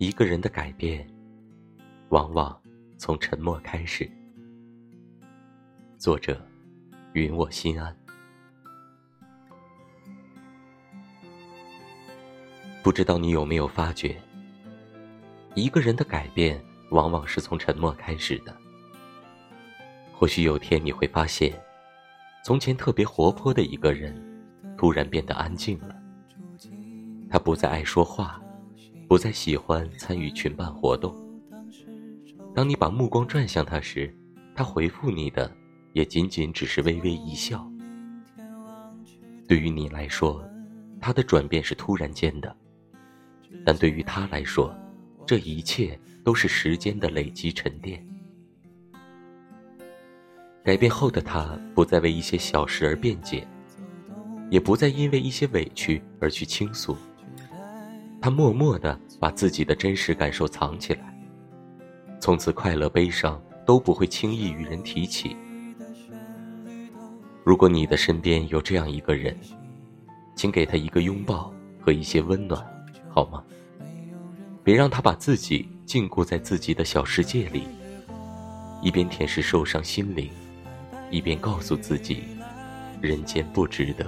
一个人的改变，往往从沉默开始。作者：云我心安。不知道你有没有发觉，一个人的改变，往往是从沉默开始的。或许有天你会发现，从前特别活泼的一个人，突然变得安静了。他不再爱说话。不再喜欢参与群办活动。当你把目光转向他时，他回复你的也仅仅只是微微一笑。对于你来说，他的转变是突然间的，但对于他来说，这一切都是时间的累积沉淀。改变后的他，不再为一些小事而辩解，也不再因为一些委屈而去倾诉。他默默地把自己的真实感受藏起来，从此快乐悲伤都不会轻易与人提起。如果你的身边有这样一个人，请给他一个拥抱和一些温暖，好吗？别让他把自己禁锢在自己的小世界里，一边舔舐受伤心灵，一边告诉自己，人间不值得。